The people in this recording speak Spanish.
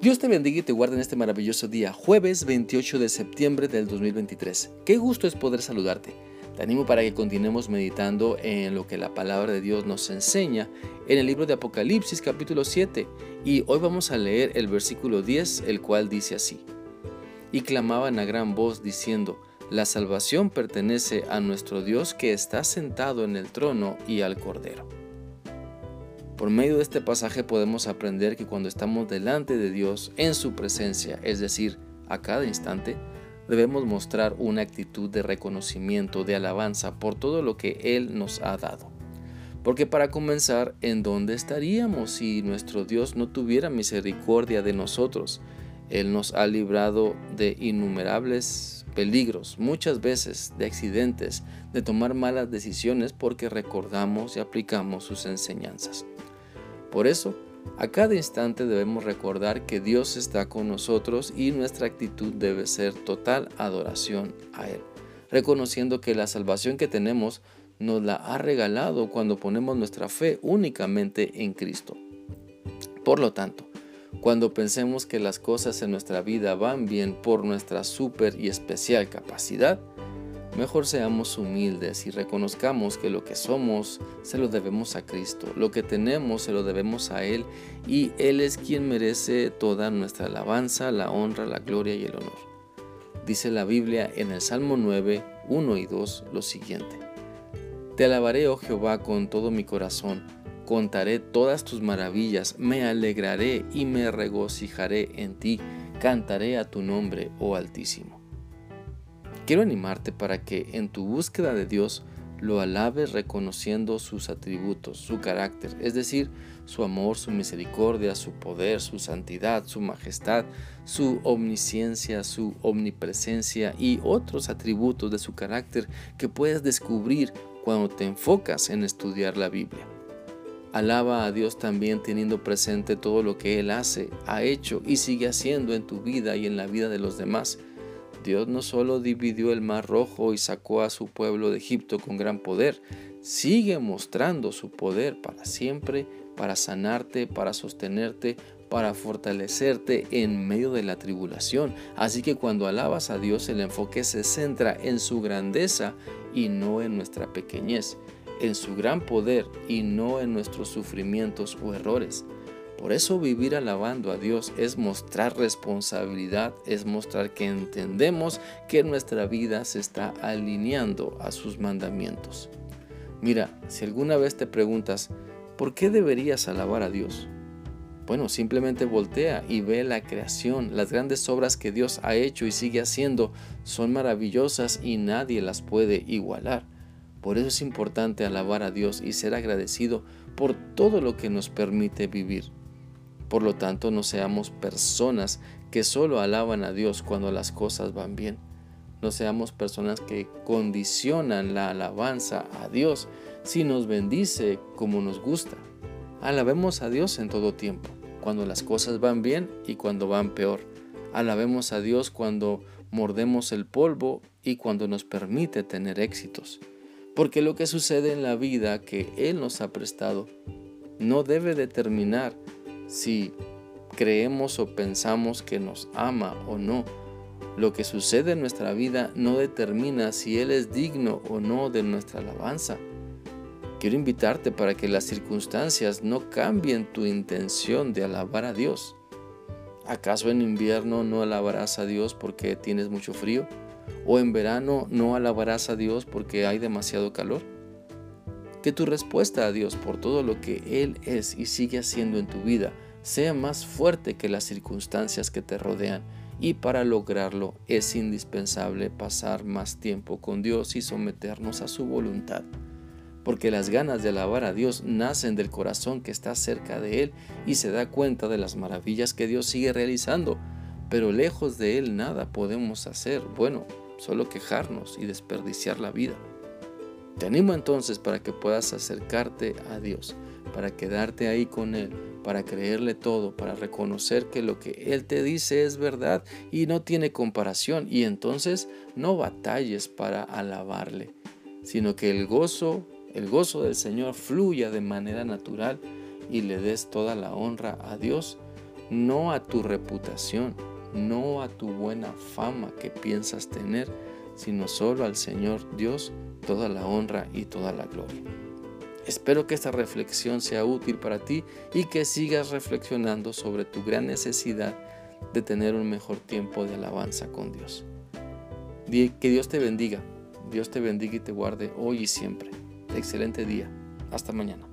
Dios te bendiga y te guarde en este maravilloso día, jueves 28 de septiembre del 2023. Qué gusto es poder saludarte. Te animo para que continuemos meditando en lo que la palabra de Dios nos enseña en el libro de Apocalipsis capítulo 7 y hoy vamos a leer el versículo 10, el cual dice así. Y clamaban a gran voz diciendo, la salvación pertenece a nuestro Dios que está sentado en el trono y al Cordero. Por medio de este pasaje podemos aprender que cuando estamos delante de Dios en su presencia, es decir, a cada instante, debemos mostrar una actitud de reconocimiento, de alabanza por todo lo que Él nos ha dado. Porque para comenzar, ¿en dónde estaríamos si nuestro Dios no tuviera misericordia de nosotros? Él nos ha librado de innumerables peligros, muchas veces de accidentes, de tomar malas decisiones porque recordamos y aplicamos sus enseñanzas. Por eso, a cada instante debemos recordar que Dios está con nosotros y nuestra actitud debe ser total adoración a Él, reconociendo que la salvación que tenemos nos la ha regalado cuando ponemos nuestra fe únicamente en Cristo. Por lo tanto, cuando pensemos que las cosas en nuestra vida van bien por nuestra super y especial capacidad, Mejor seamos humildes y reconozcamos que lo que somos se lo debemos a Cristo, lo que tenemos se lo debemos a Él y Él es quien merece toda nuestra alabanza, la honra, la gloria y el honor. Dice la Biblia en el Salmo 9, 1 y 2 lo siguiente. Te alabaré, oh Jehová, con todo mi corazón, contaré todas tus maravillas, me alegraré y me regocijaré en ti, cantaré a tu nombre, oh Altísimo. Quiero animarte para que en tu búsqueda de Dios lo alabes reconociendo sus atributos, su carácter, es decir, su amor, su misericordia, su poder, su santidad, su majestad, su omnisciencia, su omnipresencia y otros atributos de su carácter que puedes descubrir cuando te enfocas en estudiar la Biblia. Alaba a Dios también teniendo presente todo lo que Él hace, ha hecho y sigue haciendo en tu vida y en la vida de los demás Dios no solo dividió el mar rojo y sacó a su pueblo de Egipto con gran poder, sigue mostrando su poder para siempre, para sanarte, para sostenerte, para fortalecerte en medio de la tribulación. Así que cuando alabas a Dios el enfoque se centra en su grandeza y no en nuestra pequeñez, en su gran poder y no en nuestros sufrimientos o errores. Por eso vivir alabando a Dios es mostrar responsabilidad, es mostrar que entendemos que nuestra vida se está alineando a sus mandamientos. Mira, si alguna vez te preguntas, ¿por qué deberías alabar a Dios? Bueno, simplemente voltea y ve la creación, las grandes obras que Dios ha hecho y sigue haciendo son maravillosas y nadie las puede igualar. Por eso es importante alabar a Dios y ser agradecido por todo lo que nos permite vivir. Por lo tanto, no seamos personas que solo alaban a Dios cuando las cosas van bien. No seamos personas que condicionan la alabanza a Dios si nos bendice como nos gusta. Alabemos a Dios en todo tiempo, cuando las cosas van bien y cuando van peor. Alabemos a Dios cuando mordemos el polvo y cuando nos permite tener éxitos. Porque lo que sucede en la vida que Él nos ha prestado no debe determinar si creemos o pensamos que nos ama o no. Lo que sucede en nuestra vida no determina si Él es digno o no de nuestra alabanza. Quiero invitarte para que las circunstancias no cambien tu intención de alabar a Dios. ¿Acaso en invierno no alabarás a Dios porque tienes mucho frío? ¿O en verano no alabarás a Dios porque hay demasiado calor? Que tu respuesta a Dios por todo lo que Él es y sigue haciendo en tu vida sea más fuerte que las circunstancias que te rodean y para lograrlo es indispensable pasar más tiempo con Dios y someternos a su voluntad. Porque las ganas de alabar a Dios nacen del corazón que está cerca de Él y se da cuenta de las maravillas que Dios sigue realizando. Pero lejos de Él nada podemos hacer, bueno, solo quejarnos y desperdiciar la vida. Te animo entonces para que puedas acercarte a Dios, para quedarte ahí con Él, para creerle todo, para reconocer que lo que Él te dice es verdad y no tiene comparación. Y entonces no batalles para alabarle, sino que el gozo, el gozo del Señor fluya de manera natural y le des toda la honra a Dios no a tu reputación, no a tu buena fama que piensas tener, sino solo al Señor Dios toda la honra y toda la gloria. Espero que esta reflexión sea útil para ti y que sigas reflexionando sobre tu gran necesidad de tener un mejor tiempo de alabanza con Dios. Que Dios te bendiga, Dios te bendiga y te guarde hoy y siempre. Excelente día. Hasta mañana.